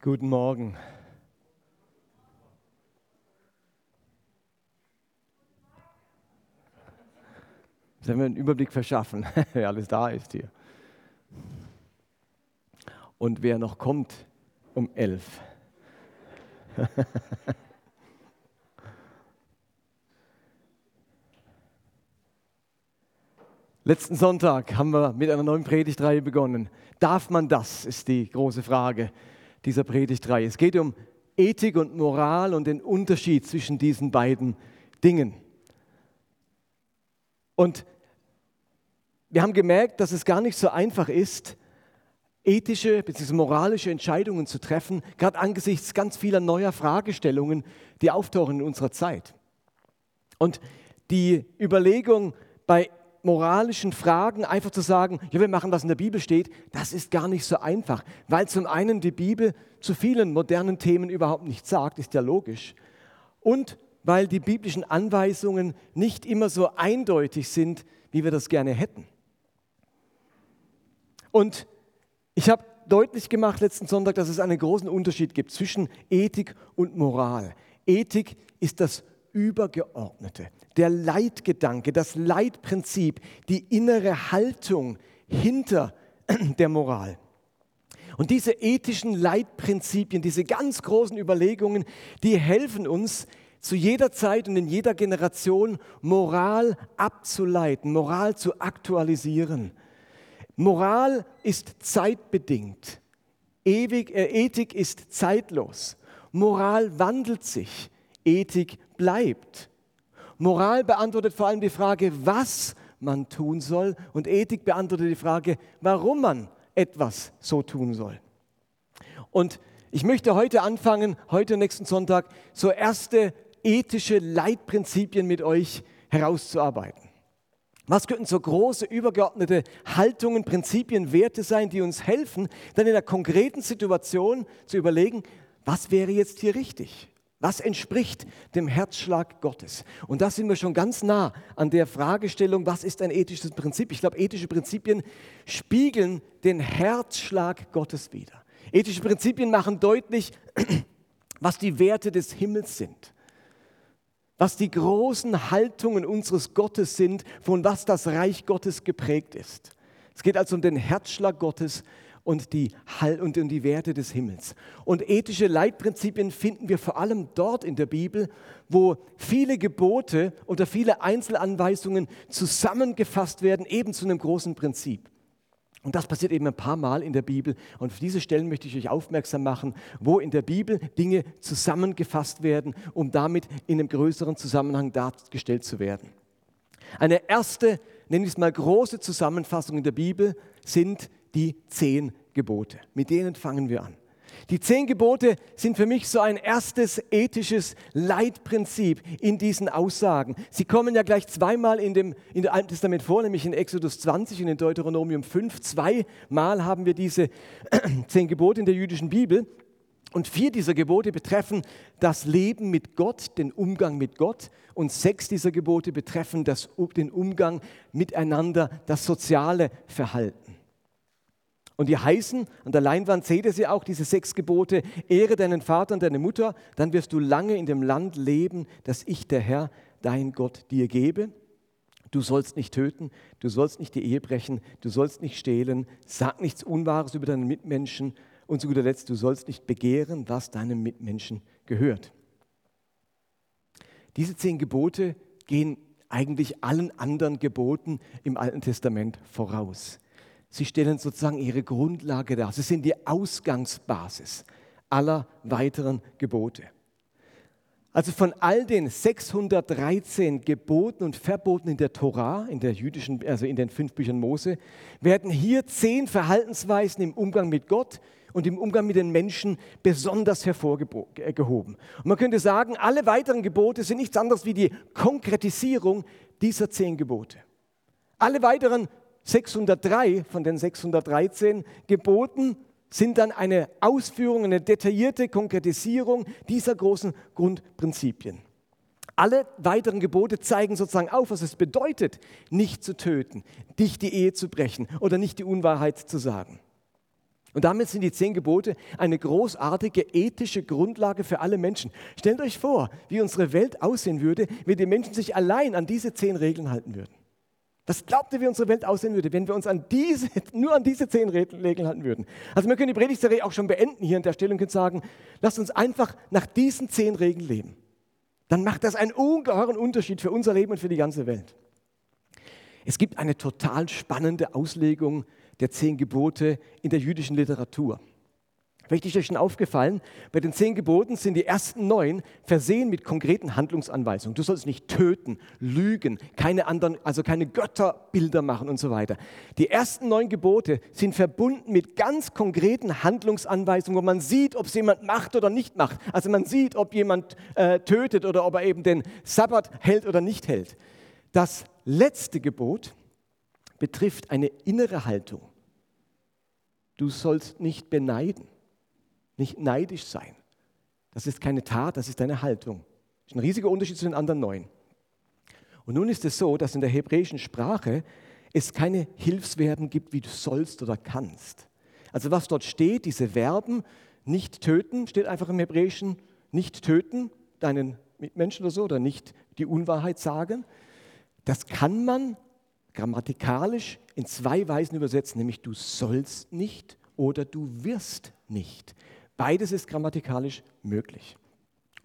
Guten Morgen. Sollen wir einen Überblick verschaffen, wer alles da ist hier? Und wer noch kommt um elf. Letzten Sonntag haben wir mit einer neuen Predigtreihe begonnen. Darf man das, ist die große Frage dieser Predigtreihe. Es geht um Ethik und Moral und den Unterschied zwischen diesen beiden Dingen. Und wir haben gemerkt, dass es gar nicht so einfach ist, ethische bzw. moralische Entscheidungen zu treffen, gerade angesichts ganz vieler neuer Fragestellungen, die auftauchen in unserer Zeit. Und die Überlegung bei moralischen Fragen einfach zu sagen, ja, wir machen, was in der Bibel steht, das ist gar nicht so einfach, weil zum einen die Bibel zu vielen modernen Themen überhaupt nichts sagt, ist ja logisch, und weil die biblischen Anweisungen nicht immer so eindeutig sind, wie wir das gerne hätten. Und ich habe deutlich gemacht letzten Sonntag, dass es einen großen Unterschied gibt zwischen Ethik und Moral. Ethik ist das Übergeordnete, der Leitgedanke, das Leitprinzip, die innere Haltung hinter der Moral. Und diese ethischen Leitprinzipien, diese ganz großen Überlegungen, die helfen uns zu jeder Zeit und in jeder Generation Moral abzuleiten, Moral zu aktualisieren. Moral ist zeitbedingt. Ewig, äh, Ethik ist zeitlos. Moral wandelt sich. Ethik bleibt. Moral beantwortet vor allem die Frage, was man tun soll und Ethik beantwortet die Frage, warum man etwas so tun soll. Und ich möchte heute anfangen, heute nächsten Sonntag, so erste ethische Leitprinzipien mit euch herauszuarbeiten. Was könnten so große, übergeordnete Haltungen, Prinzipien, Werte sein, die uns helfen, dann in einer konkreten Situation zu überlegen, was wäre jetzt hier richtig? Was entspricht dem Herzschlag Gottes? Und da sind wir schon ganz nah an der Fragestellung, was ist ein ethisches Prinzip? Ich glaube, ethische Prinzipien spiegeln den Herzschlag Gottes wider. Ethische Prinzipien machen deutlich, was die Werte des Himmels sind, was die großen Haltungen unseres Gottes sind, von was das Reich Gottes geprägt ist. Es geht also um den Herzschlag Gottes und die, und die Werte des Himmels. Und ethische Leitprinzipien finden wir vor allem dort in der Bibel, wo viele Gebote oder viele Einzelanweisungen zusammengefasst werden, eben zu einem großen Prinzip. Und das passiert eben ein paar Mal in der Bibel. Und auf diese Stellen möchte ich euch aufmerksam machen, wo in der Bibel Dinge zusammengefasst werden, um damit in einem größeren Zusammenhang dargestellt zu werden. Eine erste, nenne ich es mal, große Zusammenfassung in der Bibel sind die zehn Gebote. Mit denen fangen wir an. Die zehn Gebote sind für mich so ein erstes ethisches Leitprinzip in diesen Aussagen. Sie kommen ja gleich zweimal in dem, in dem Alten Testament vor, nämlich in Exodus 20 und in Deuteronomium 5. Zweimal haben wir diese zehn Gebote in der jüdischen Bibel. Und vier dieser Gebote betreffen das Leben mit Gott, den Umgang mit Gott. Und sechs dieser Gebote betreffen das, den Umgang miteinander, das soziale Verhalten. Und die heißen, an der Leinwand seht ihr sie auch, diese sechs Gebote, ehre deinen Vater und deine Mutter, dann wirst du lange in dem Land leben, das ich, der Herr, dein Gott, dir gebe. Du sollst nicht töten, du sollst nicht die Ehe brechen, du sollst nicht stehlen, sag nichts Unwahres über deinen Mitmenschen und zu guter Letzt, du sollst nicht begehren, was deinem Mitmenschen gehört. Diese zehn Gebote gehen eigentlich allen anderen Geboten im Alten Testament voraus. Sie stellen sozusagen ihre Grundlage dar. Sie sind die Ausgangsbasis aller weiteren Gebote. Also von all den 613 Geboten und Verboten in der Tora, in der jüdischen, also in den fünf Büchern Mose, werden hier zehn Verhaltensweisen im Umgang mit Gott und im Umgang mit den Menschen besonders hervorgehoben. Und man könnte sagen, alle weiteren Gebote sind nichts anderes wie die Konkretisierung dieser zehn Gebote. Alle weiteren 603 von den 613 Geboten sind dann eine Ausführung, eine detaillierte Konkretisierung dieser großen Grundprinzipien. Alle weiteren Gebote zeigen sozusagen auf, was es bedeutet, nicht zu töten, nicht die Ehe zu brechen oder nicht die Unwahrheit zu sagen. Und damit sind die zehn Gebote eine großartige ethische Grundlage für alle Menschen. Stellt euch vor, wie unsere Welt aussehen würde, wenn die Menschen sich allein an diese zehn Regeln halten würden. Was glaubt ihr, wie unsere Welt aussehen würde, wenn wir uns an diese, nur an diese zehn Regeln halten würden? Also wir können die Predigtserie auch schon beenden hier an der Stelle und können sagen, lasst uns einfach nach diesen zehn Regeln leben. Dann macht das einen ungeheuren Unterschied für unser Leben und für die ganze Welt. Es gibt eine total spannende Auslegung der zehn Gebote in der jüdischen Literatur. Vielleicht ist euch schon aufgefallen, bei den zehn Geboten sind die ersten neun versehen mit konkreten Handlungsanweisungen. Du sollst nicht töten, lügen, keine anderen, also keine Götterbilder machen und so weiter. Die ersten neun Gebote sind verbunden mit ganz konkreten Handlungsanweisungen, wo man sieht, ob es jemand macht oder nicht macht. Also man sieht, ob jemand äh, tötet oder ob er eben den Sabbat hält oder nicht hält. Das letzte Gebot betrifft eine innere Haltung. Du sollst nicht beneiden, nicht neidisch sein. Das ist keine Tat, das ist eine Haltung. Das ist ein riesiger Unterschied zu den anderen neun. Und nun ist es so, dass in der hebräischen Sprache es keine Hilfsverben gibt, wie du sollst oder kannst. Also was dort steht, diese Verben, nicht töten, steht einfach im Hebräischen, nicht töten, deinen Mitmenschen oder so, oder nicht die Unwahrheit sagen. Das kann man grammatikalisch in zwei Weisen übersetzen, nämlich du sollst nicht oder du wirst nicht. Beides ist grammatikalisch möglich.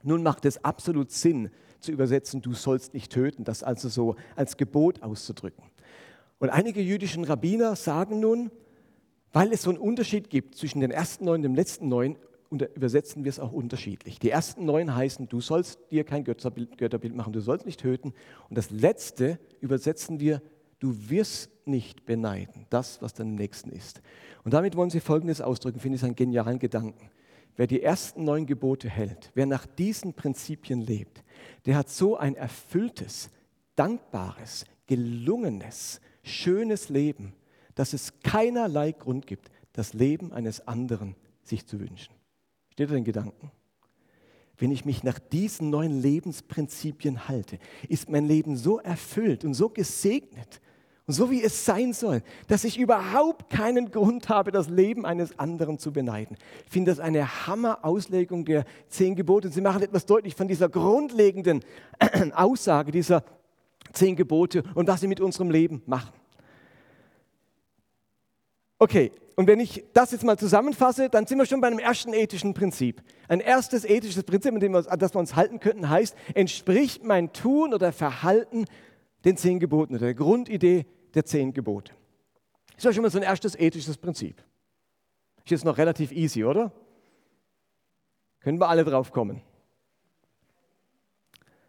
Nun macht es absolut Sinn zu übersetzen, du sollst nicht töten, das also so als Gebot auszudrücken. Und einige jüdischen Rabbiner sagen nun, weil es so einen Unterschied gibt zwischen den ersten neun und dem letzten neun, übersetzen wir es auch unterschiedlich. Die ersten neun heißen, du sollst dir kein Götterbild, Götterbild machen, du sollst nicht töten. Und das letzte übersetzen wir, du wirst nicht beneiden, das, was deinem Nächsten ist. Und damit wollen sie Folgendes ausdrücken, finde ich einen genialen Gedanken. Wer die ersten neun Gebote hält, wer nach diesen Prinzipien lebt, der hat so ein erfülltes, dankbares, gelungenes, schönes Leben, dass es keinerlei Grund gibt, das Leben eines anderen sich zu wünschen. Steht ihr den Gedanken? Wenn ich mich nach diesen neuen Lebensprinzipien halte, ist mein Leben so erfüllt und so gesegnet, und so wie es sein soll, dass ich überhaupt keinen Grund habe, das Leben eines anderen zu beneiden. Ich finde das eine Hammer-Auslegung der zehn Gebote. Und sie machen etwas deutlich von dieser grundlegenden Aussage dieser zehn Gebote und was sie mit unserem Leben machen. Okay, und wenn ich das jetzt mal zusammenfasse, dann sind wir schon bei einem ersten ethischen Prinzip. Ein erstes ethisches Prinzip, an das wir uns halten könnten, heißt, entspricht mein Tun oder Verhalten den zehn Geboten oder der Grundidee der zehn Gebote. Ist ja schon mal so ein erstes ethisches Prinzip. Ist jetzt noch relativ easy, oder? Können wir alle drauf kommen.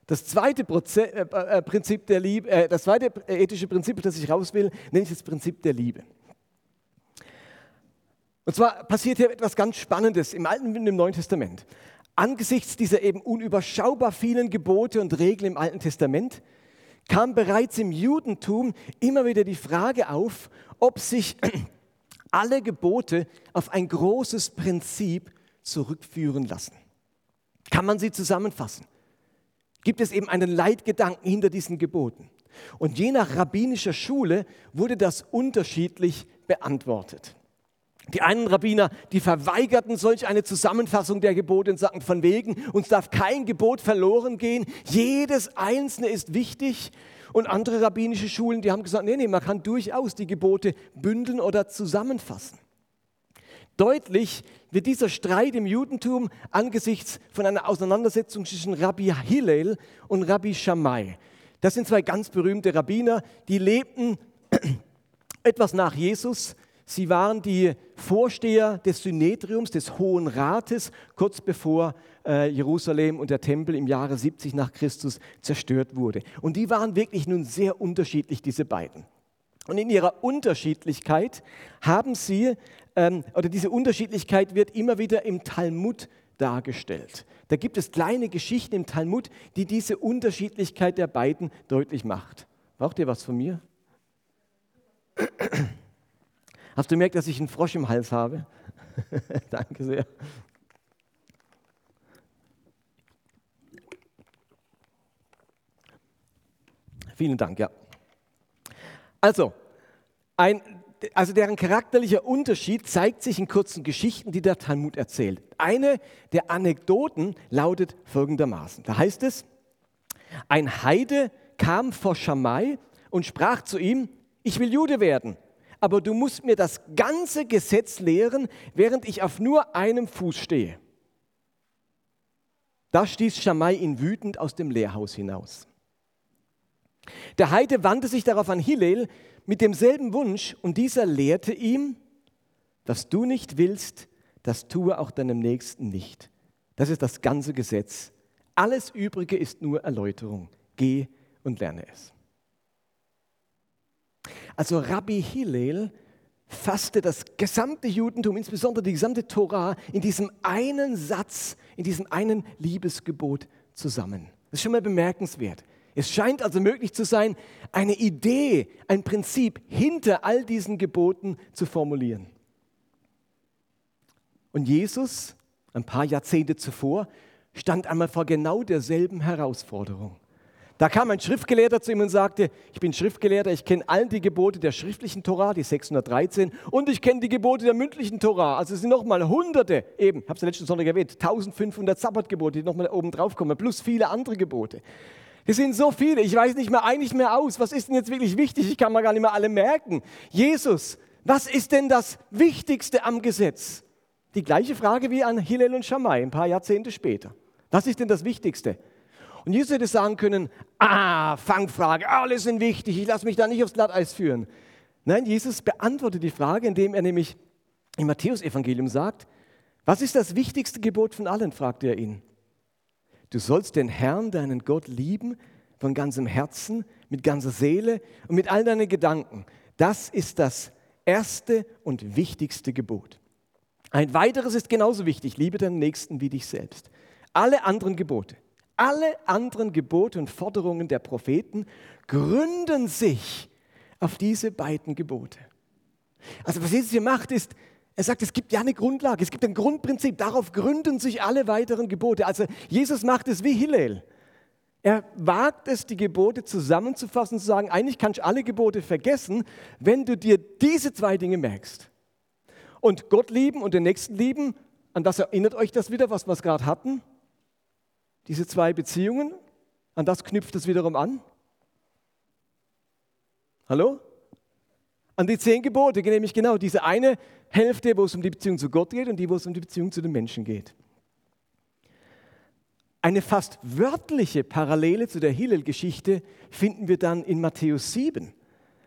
Das zweite Proze äh, äh, Prinzip der Liebe, äh, das zweite ethische Prinzip, das ich raus will, nenne ich das Prinzip der Liebe. Und zwar passiert hier etwas ganz Spannendes im Alten und im Neuen Testament. Angesichts dieser eben unüberschaubar vielen Gebote und Regeln im Alten Testament kam bereits im Judentum immer wieder die Frage auf, ob sich alle Gebote auf ein großes Prinzip zurückführen lassen. Kann man sie zusammenfassen? Gibt es eben einen Leitgedanken hinter diesen Geboten? Und je nach rabbinischer Schule wurde das unterschiedlich beantwortet. Die einen Rabbiner, die verweigerten solch eine Zusammenfassung der Gebote und sagten von wegen, uns darf kein Gebot verloren gehen, jedes einzelne ist wichtig. Und andere rabbinische Schulen, die haben gesagt, nee, nee, man kann durchaus die Gebote bündeln oder zusammenfassen. Deutlich wird dieser Streit im Judentum angesichts von einer Auseinandersetzung zwischen Rabbi Hillel und Rabbi Shammai. Das sind zwei ganz berühmte Rabbiner, die lebten etwas nach Jesus Sie waren die Vorsteher des Synedriums, des Hohen Rates, kurz bevor äh, Jerusalem und der Tempel im Jahre 70 nach Christus zerstört wurde. Und die waren wirklich nun sehr unterschiedlich, diese beiden. Und in ihrer Unterschiedlichkeit haben sie, ähm, oder diese Unterschiedlichkeit wird immer wieder im Talmud dargestellt. Da gibt es kleine Geschichten im Talmud, die diese Unterschiedlichkeit der beiden deutlich macht. Braucht ihr was von mir? Hast du gemerkt, dass ich einen Frosch im Hals habe? Danke sehr. Vielen Dank, ja. Also, ein, also deren charakterlicher Unterschied zeigt sich in kurzen Geschichten, die der Talmud erzählt. Eine der Anekdoten lautet folgendermaßen. Da heißt es, ein Heide kam vor Schamai und sprach zu ihm, ich will Jude werden, aber du musst mir das ganze Gesetz lehren, während ich auf nur einem Fuß stehe. Da stieß Schamai ihn wütend aus dem Lehrhaus hinaus. Der Heide wandte sich darauf an Hillel mit demselben Wunsch und dieser lehrte ihm, was du nicht willst, das tue auch deinem Nächsten nicht. Das ist das ganze Gesetz. Alles Übrige ist nur Erläuterung. Geh und lerne es. Also Rabbi Hillel fasste das gesamte Judentum, insbesondere die gesamte Tora, in diesem einen Satz, in diesem einen Liebesgebot zusammen. Das ist schon mal bemerkenswert. Es scheint also möglich zu sein, eine Idee, ein Prinzip hinter all diesen Geboten zu formulieren. Und Jesus, ein paar Jahrzehnte zuvor, stand einmal vor genau derselben Herausforderung. Da kam ein Schriftgelehrter zu ihm und sagte, ich bin Schriftgelehrter, ich kenne all die Gebote der schriftlichen Tora, die 613, und ich kenne die Gebote der mündlichen Tora. Also es sind nochmal hunderte, eben, ich habe es ja letzten Sonntag erwähnt, 1500 Sabbatgebote, die nochmal oben drauf kommen, plus viele andere Gebote. Es sind so viele, ich weiß nicht mehr eigentlich mehr aus. Was ist denn jetzt wirklich wichtig? Ich kann mir gar nicht mehr alle merken. Jesus, was ist denn das Wichtigste am Gesetz? Die gleiche Frage wie an Hillel und Shammai ein paar Jahrzehnte später. Was ist denn das Wichtigste? Und Jesus hätte sagen können, ah, Fangfrage, alle sind wichtig, ich lasse mich da nicht aufs Glatteis führen. Nein, Jesus beantwortet die Frage, indem er nämlich im Matthäusevangelium sagt, was ist das wichtigste Gebot von allen, fragte er ihn. Du sollst den Herrn, deinen Gott, lieben von ganzem Herzen, mit ganzer Seele und mit all deinen Gedanken. Das ist das erste und wichtigste Gebot. Ein weiteres ist genauso wichtig, liebe deinen Nächsten wie dich selbst. Alle anderen Gebote, alle anderen Gebote und Forderungen der Propheten gründen sich auf diese beiden Gebote. Also was Jesus hier macht, ist, er sagt, es gibt ja eine Grundlage, es gibt ein Grundprinzip, darauf gründen sich alle weiteren Gebote. Also Jesus macht es wie Hillel. Er wagt es, die Gebote zusammenzufassen und zu sagen, eigentlich kannst du alle Gebote vergessen, wenn du dir diese zwei Dinge merkst. Und Gott lieben und den Nächsten lieben, an das erinnert euch das wieder, was wir gerade hatten? Diese zwei Beziehungen, an das knüpft es wiederum an. Hallo? An die zehn Gebote, nämlich genau diese eine Hälfte, wo es um die Beziehung zu Gott geht und die, wo es um die Beziehung zu den Menschen geht. Eine fast wörtliche Parallele zu der Hillel-Geschichte finden wir dann in Matthäus 7.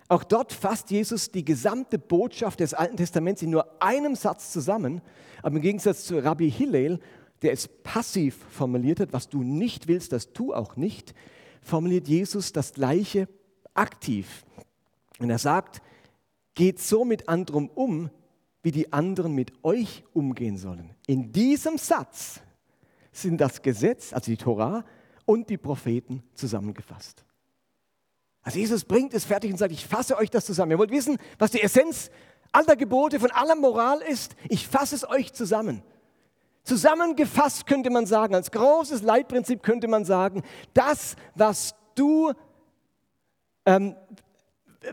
Auch dort fasst Jesus die gesamte Botschaft des Alten Testaments in nur einem Satz zusammen. Aber im Gegensatz zu Rabbi Hillel, der es passiv formuliert hat, was du nicht willst, das tu auch nicht, formuliert Jesus das Gleiche aktiv. Und er sagt, geht so mit anderen um, wie die anderen mit euch umgehen sollen. In diesem Satz sind das Gesetz, also die Torah und die Propheten zusammengefasst. Also Jesus bringt es fertig und sagt, ich fasse euch das zusammen. Ihr wollt wissen, was die Essenz aller Gebote, von aller Moral ist? Ich fasse es euch zusammen. Zusammengefasst könnte man sagen, als großes Leitprinzip könnte man sagen, das, was du ähm,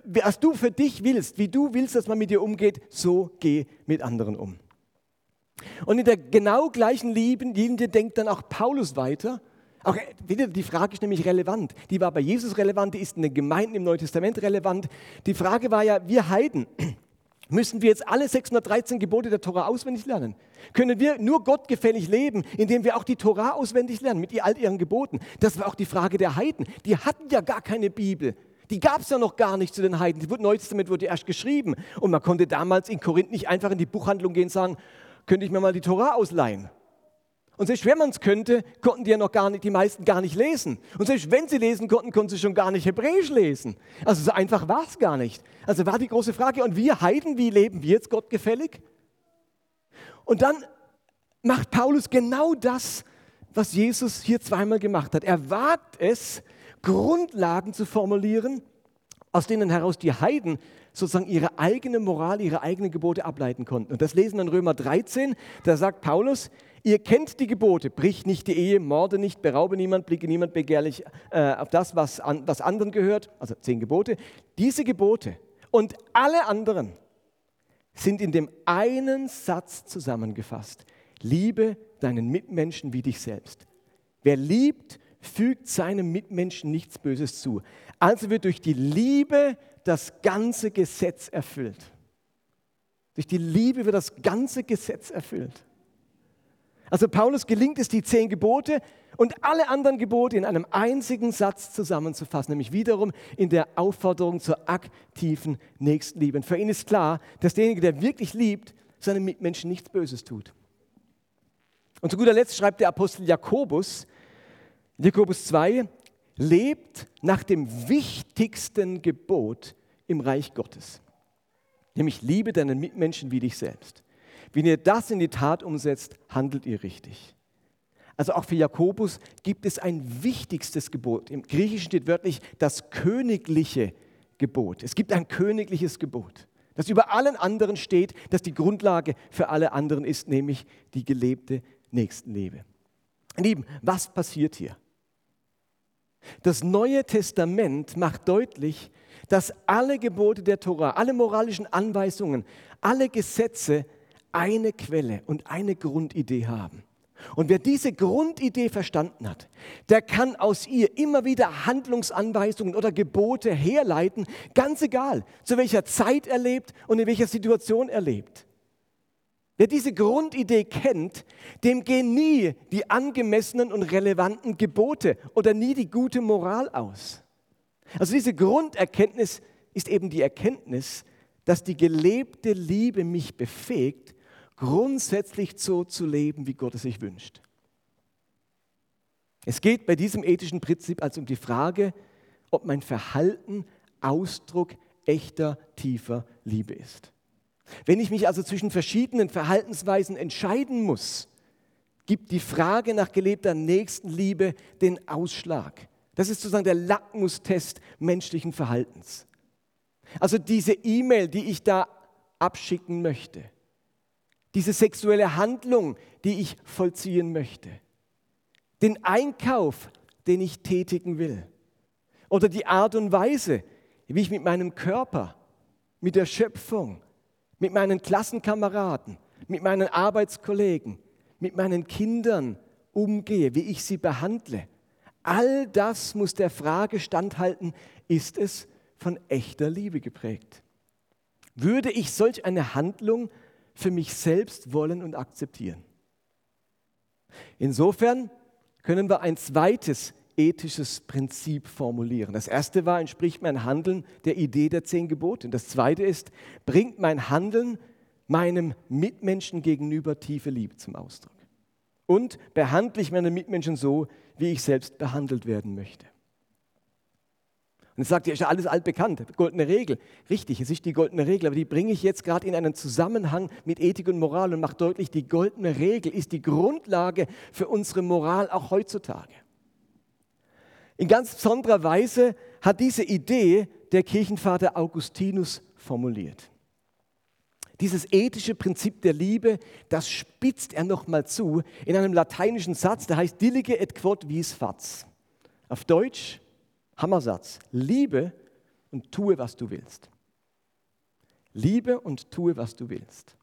was du für dich willst, wie du willst, dass man mit dir umgeht, so geh mit anderen um. Und in der genau gleichen Linie denkt dann auch Paulus weiter. Auch wieder die Frage ist nämlich relevant. Die war bei Jesus relevant, die ist in den Gemeinden im Neuen Testament relevant. Die Frage war ja, wir Heiden, müssen wir jetzt alle 613 Gebote der Tora auswendig lernen? Können wir nur gottgefällig leben, indem wir auch die Tora auswendig lernen mit all ihren Geboten? Das war auch die Frage der Heiden. Die hatten ja gar keine Bibel. Die gab es ja noch gar nicht zu den Heiden. Das Neue Testament wurde erst geschrieben. Und man konnte damals in Korinth nicht einfach in die Buchhandlung gehen und sagen, könnte ich mir mal die Tora ausleihen? Und selbst wenn man es könnte, konnten die ja noch gar nicht, die meisten gar nicht lesen. Und selbst wenn sie lesen konnten, konnten sie schon gar nicht Hebräisch lesen. Also so einfach war es gar nicht. Also war die große Frage, und wir Heiden, wie leben wir jetzt gottgefällig? Und dann macht Paulus genau das, was Jesus hier zweimal gemacht hat. Er wagt es, Grundlagen zu formulieren, aus denen heraus die Heiden sozusagen ihre eigene Moral, ihre eigenen Gebote ableiten konnten. Und das lesen wir in Römer 13, da sagt Paulus, ihr kennt die Gebote, brich nicht die Ehe, morde nicht, beraube niemand, blicke niemand begehrlich äh, auf das, was, an, was anderen gehört, also zehn Gebote. Diese Gebote und alle anderen sind in dem einen Satz zusammengefasst. Liebe deinen Mitmenschen wie dich selbst. Wer liebt, fügt seinem Mitmenschen nichts Böses zu. Also wird durch die Liebe das ganze Gesetz erfüllt. Durch die Liebe wird das ganze Gesetz erfüllt. Also Paulus gelingt es, die zehn Gebote und alle anderen Gebote in einem einzigen Satz zusammenzufassen, nämlich wiederum in der Aufforderung zur aktiven Nächstenliebe. Und für ihn ist klar, dass derjenige, der wirklich liebt, seinem Mitmenschen nichts Böses tut. Und zu guter Letzt schreibt der Apostel Jakobus, Jakobus 2, lebt nach dem wichtigsten Gebot im Reich Gottes, nämlich liebe deinen Mitmenschen wie dich selbst. Wenn ihr das in die Tat umsetzt, handelt ihr richtig. Also auch für Jakobus gibt es ein wichtigstes Gebot. Im Griechischen steht wörtlich das königliche Gebot. Es gibt ein königliches Gebot, das über allen anderen steht, das die Grundlage für alle anderen ist, nämlich die gelebte Nächstenliebe. Lieben, was passiert hier? Das Neue Testament macht deutlich, dass alle Gebote der Tora, alle moralischen Anweisungen, alle Gesetze eine Quelle und eine Grundidee haben. Und wer diese Grundidee verstanden hat, der kann aus ihr immer wieder Handlungsanweisungen oder Gebote herleiten, ganz egal, zu welcher Zeit er lebt und in welcher Situation er lebt. Wer diese Grundidee kennt, dem gehen nie die angemessenen und relevanten Gebote oder nie die gute Moral aus. Also diese Grunderkenntnis ist eben die Erkenntnis, dass die gelebte Liebe mich befähigt, grundsätzlich so zu leben, wie Gott es sich wünscht. Es geht bei diesem ethischen Prinzip also um die Frage, ob mein Verhalten Ausdruck echter, tiefer Liebe ist. Wenn ich mich also zwischen verschiedenen Verhaltensweisen entscheiden muss, gibt die Frage nach gelebter Nächstenliebe den Ausschlag. Das ist sozusagen der Lackmustest menschlichen Verhaltens. Also diese E-Mail, die ich da abschicken möchte, diese sexuelle Handlung, die ich vollziehen möchte, den Einkauf, den ich tätigen will oder die Art und Weise, wie ich mit meinem Körper, mit der Schöpfung, mit meinen Klassenkameraden, mit meinen Arbeitskollegen, mit meinen Kindern umgehe, wie ich sie behandle. All das muss der Frage standhalten, ist es von echter Liebe geprägt? Würde ich solch eine Handlung für mich selbst wollen und akzeptieren. Insofern können wir ein zweites ethisches Prinzip formulieren. Das erste war, entspricht mein Handeln der Idee der zehn Gebote. Das zweite ist, bringt mein Handeln meinem Mitmenschen gegenüber tiefe Liebe zum Ausdruck. Und behandle ich meine Mitmenschen so, wie ich selbst behandelt werden möchte. Und jetzt sagt ihr, ist ja alles altbekannt, goldene Regel. Richtig, es ist die goldene Regel, aber die bringe ich jetzt gerade in einen Zusammenhang mit Ethik und Moral und mache deutlich, die goldene Regel ist die Grundlage für unsere Moral auch heutzutage. In ganz besonderer Weise hat diese Idee der Kirchenvater Augustinus formuliert. Dieses ethische Prinzip der Liebe, das spitzt er nochmal zu in einem lateinischen Satz, der heißt Dilige et quod vis fats. Auf Deutsch, Hammersatz. Liebe und tue, was du willst. Liebe und tue, was du willst.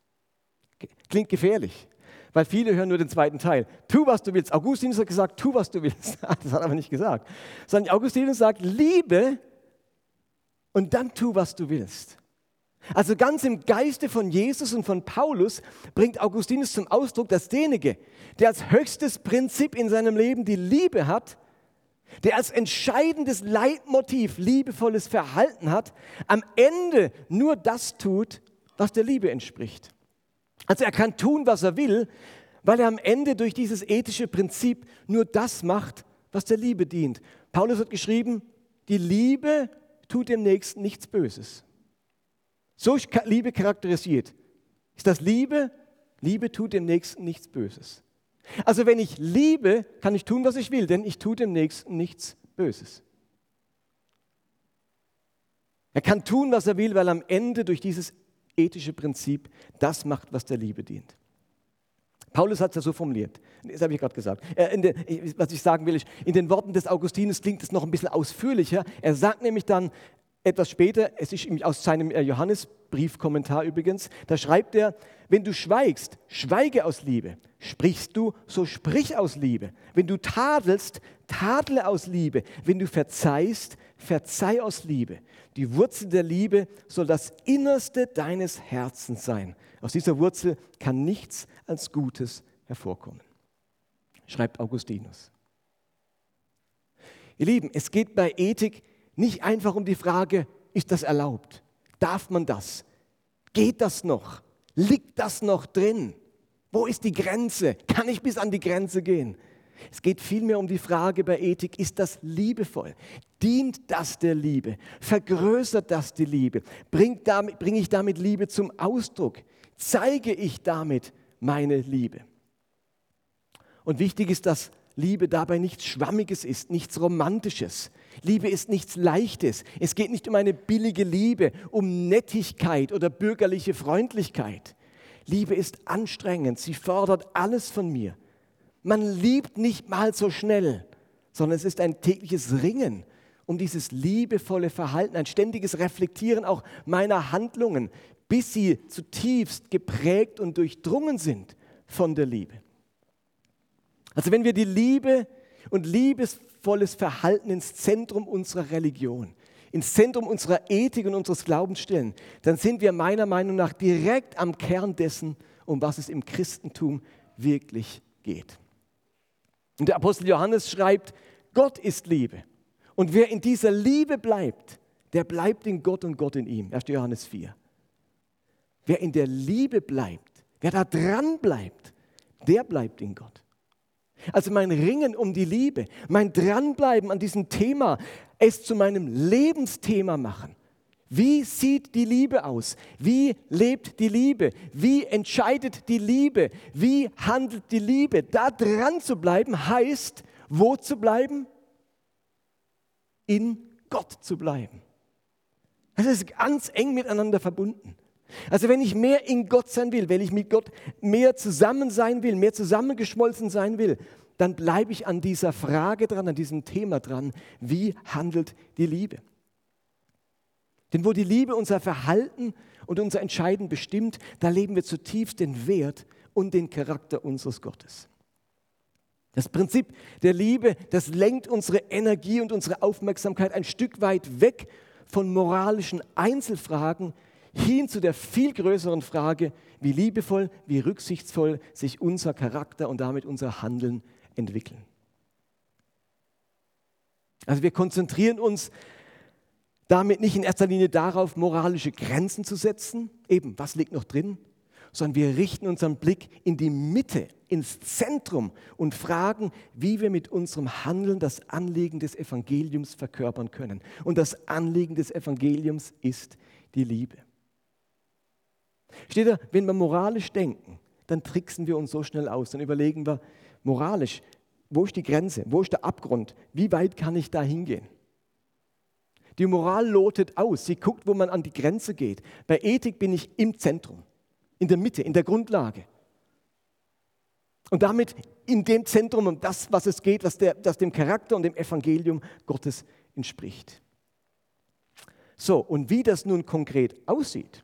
Klingt gefährlich, weil viele hören nur den zweiten Teil. Tu, was du willst. Augustinus hat gesagt, tu, was du willst. Das hat er aber nicht gesagt. Sondern Augustinus sagt, liebe und dann tu, was du willst. Also ganz im Geiste von Jesus und von Paulus bringt Augustinus zum Ausdruck, dass derjenige, der als höchstes Prinzip in seinem Leben die Liebe hat, der als entscheidendes Leitmotiv liebevolles Verhalten hat, am Ende nur das tut, was der Liebe entspricht. Also er kann tun, was er will, weil er am Ende durch dieses ethische Prinzip nur das macht, was der Liebe dient. Paulus hat geschrieben, die Liebe tut dem Nächsten nichts Böses. So ist Liebe charakterisiert. Ist das Liebe? Liebe tut dem Nächsten nichts Böses. Also wenn ich liebe, kann ich tun, was ich will, denn ich tue dem Nächsten nichts Böses. Er kann tun, was er will, weil am Ende durch dieses ethische Prinzip das macht, was der Liebe dient. Paulus hat es ja so formuliert, das habe ich gerade gesagt. Den, was ich sagen will, ist, in den Worten des Augustinus klingt es noch ein bisschen ausführlicher. Er sagt nämlich dann, etwas später, es ist aus seinem äh, Johannesbriefkommentar übrigens, da schreibt er, wenn du schweigst, schweige aus Liebe. Sprichst du, so sprich aus Liebe. Wenn du tadelst, tadle aus Liebe. Wenn du verzeihst, verzeih aus Liebe. Die Wurzel der Liebe soll das Innerste deines Herzens sein. Aus dieser Wurzel kann nichts als Gutes hervorkommen, schreibt Augustinus. Ihr Lieben, es geht bei Ethik nicht einfach um die Frage, ist das erlaubt? Darf man das? Geht das noch? Liegt das noch drin? Wo ist die Grenze? Kann ich bis an die Grenze gehen? Es geht vielmehr um die Frage bei Ethik, ist das liebevoll? Dient das der Liebe? Vergrößert das die Liebe? Bringe bring ich damit Liebe zum Ausdruck? Zeige ich damit meine Liebe? Und wichtig ist, dass Liebe dabei nichts Schwammiges ist, nichts Romantisches. Liebe ist nichts Leichtes. Es geht nicht um eine billige Liebe, um Nettigkeit oder bürgerliche Freundlichkeit. Liebe ist anstrengend, sie fordert alles von mir. Man liebt nicht mal so schnell, sondern es ist ein tägliches Ringen um dieses liebevolle Verhalten, ein ständiges Reflektieren auch meiner Handlungen, bis sie zutiefst geprägt und durchdrungen sind von der Liebe. Also wenn wir die Liebe und liebesvolles Verhalten ins Zentrum unserer Religion, ins Zentrum unserer Ethik und unseres Glaubens stellen, dann sind wir meiner Meinung nach direkt am Kern dessen, um was es im Christentum wirklich geht. Und der Apostel Johannes schreibt, Gott ist Liebe. Und wer in dieser Liebe bleibt, der bleibt in Gott und Gott in ihm. 1. Johannes 4. Wer in der Liebe bleibt, wer da dran bleibt, der bleibt in Gott. Also mein Ringen um die Liebe, mein Dranbleiben an diesem Thema, es zu meinem Lebensthema machen. Wie sieht die Liebe aus? Wie lebt die Liebe? Wie entscheidet die Liebe? Wie handelt die Liebe? Da dran zu bleiben heißt, wo zu bleiben? In Gott zu bleiben. Das ist ganz eng miteinander verbunden. Also wenn ich mehr in Gott sein will, wenn ich mit Gott mehr zusammen sein will, mehr zusammengeschmolzen sein will, dann bleibe ich an dieser Frage dran, an diesem Thema dran, wie handelt die Liebe? Denn wo die Liebe unser Verhalten und unser Entscheiden bestimmt, da leben wir zutiefst den Wert und den Charakter unseres Gottes. Das Prinzip der Liebe, das lenkt unsere Energie und unsere Aufmerksamkeit ein Stück weit weg von moralischen Einzelfragen hin zu der viel größeren Frage, wie liebevoll, wie rücksichtsvoll sich unser Charakter und damit unser Handeln entwickeln. Also wir konzentrieren uns damit nicht in erster Linie darauf, moralische Grenzen zu setzen, eben, was liegt noch drin, sondern wir richten unseren Blick in die Mitte, ins Zentrum und fragen, wie wir mit unserem Handeln das Anliegen des Evangeliums verkörpern können. Und das Anliegen des Evangeliums ist die Liebe. Steht da, wenn wir moralisch denken, dann tricksen wir uns so schnell aus, dann überlegen wir moralisch, wo ist die Grenze, wo ist der Abgrund, wie weit kann ich da hingehen? Die Moral lotet aus, sie guckt, wo man an die Grenze geht. Bei Ethik bin ich im Zentrum, in der Mitte, in der Grundlage. Und damit in dem Zentrum um das, was es geht, was, der, das dem Charakter und dem Evangelium Gottes entspricht. So, und wie das nun konkret aussieht,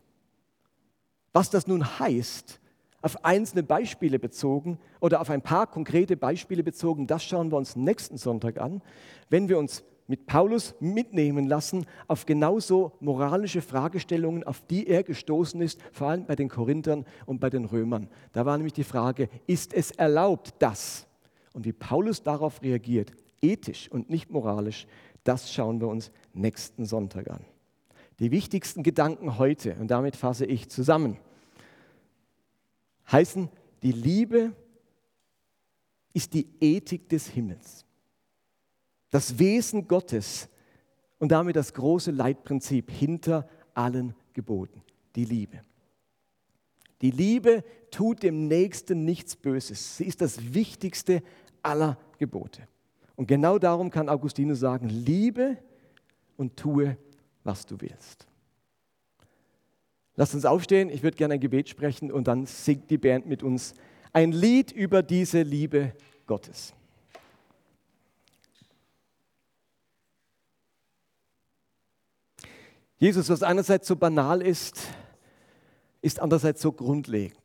was das nun heißt, auf einzelne Beispiele bezogen oder auf ein paar konkrete Beispiele bezogen, das schauen wir uns nächsten Sonntag an, wenn wir uns mit Paulus mitnehmen lassen auf genauso moralische Fragestellungen, auf die er gestoßen ist, vor allem bei den Korinthern und bei den Römern. Da war nämlich die Frage, ist es erlaubt, das? Und wie Paulus darauf reagiert, ethisch und nicht moralisch, das schauen wir uns nächsten Sonntag an. Die wichtigsten Gedanken heute, und damit fasse ich zusammen heißen, die Liebe ist die Ethik des Himmels. Das Wesen Gottes und damit das große Leitprinzip hinter allen Geboten, die Liebe. Die Liebe tut dem Nächsten nichts Böses. Sie ist das wichtigste aller Gebote. Und genau darum kann Augustinus sagen, liebe und tue, was du willst. Lasst uns aufstehen, ich würde gerne ein Gebet sprechen und dann singt die Band mit uns ein Lied über diese Liebe Gottes. Jesus, was einerseits so banal ist, ist andererseits so grundlegend.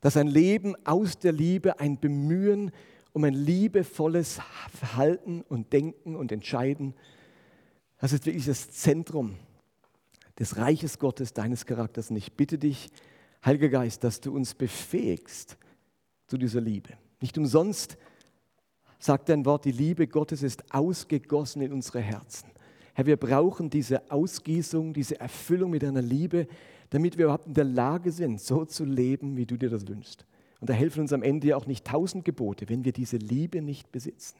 Dass ein Leben aus der Liebe, ein Bemühen um ein liebevolles Verhalten und Denken und Entscheiden, das ist wirklich das Zentrum des Reiches Gottes, deines Charakters. Und ich bitte dich, Heiliger Geist, dass du uns befähigst zu dieser Liebe. Nicht umsonst sagt dein Wort, die Liebe Gottes ist ausgegossen in unsere Herzen. Herr, wir brauchen diese Ausgießung, diese Erfüllung mit deiner Liebe, damit wir überhaupt in der Lage sind, so zu leben, wie du dir das wünschst. Und da helfen uns am Ende ja auch nicht tausend Gebote, wenn wir diese Liebe nicht besitzen.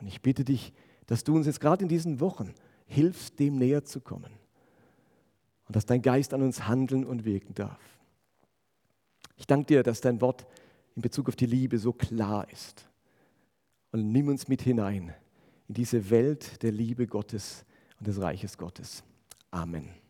Und ich bitte dich, dass du uns jetzt gerade in diesen Wochen hilfst, dem näher zu kommen. Und dass dein Geist an uns handeln und wirken darf. Ich danke dir, dass dein Wort in Bezug auf die Liebe so klar ist. Und nimm uns mit hinein in diese Welt der Liebe Gottes und des Reiches Gottes. Amen.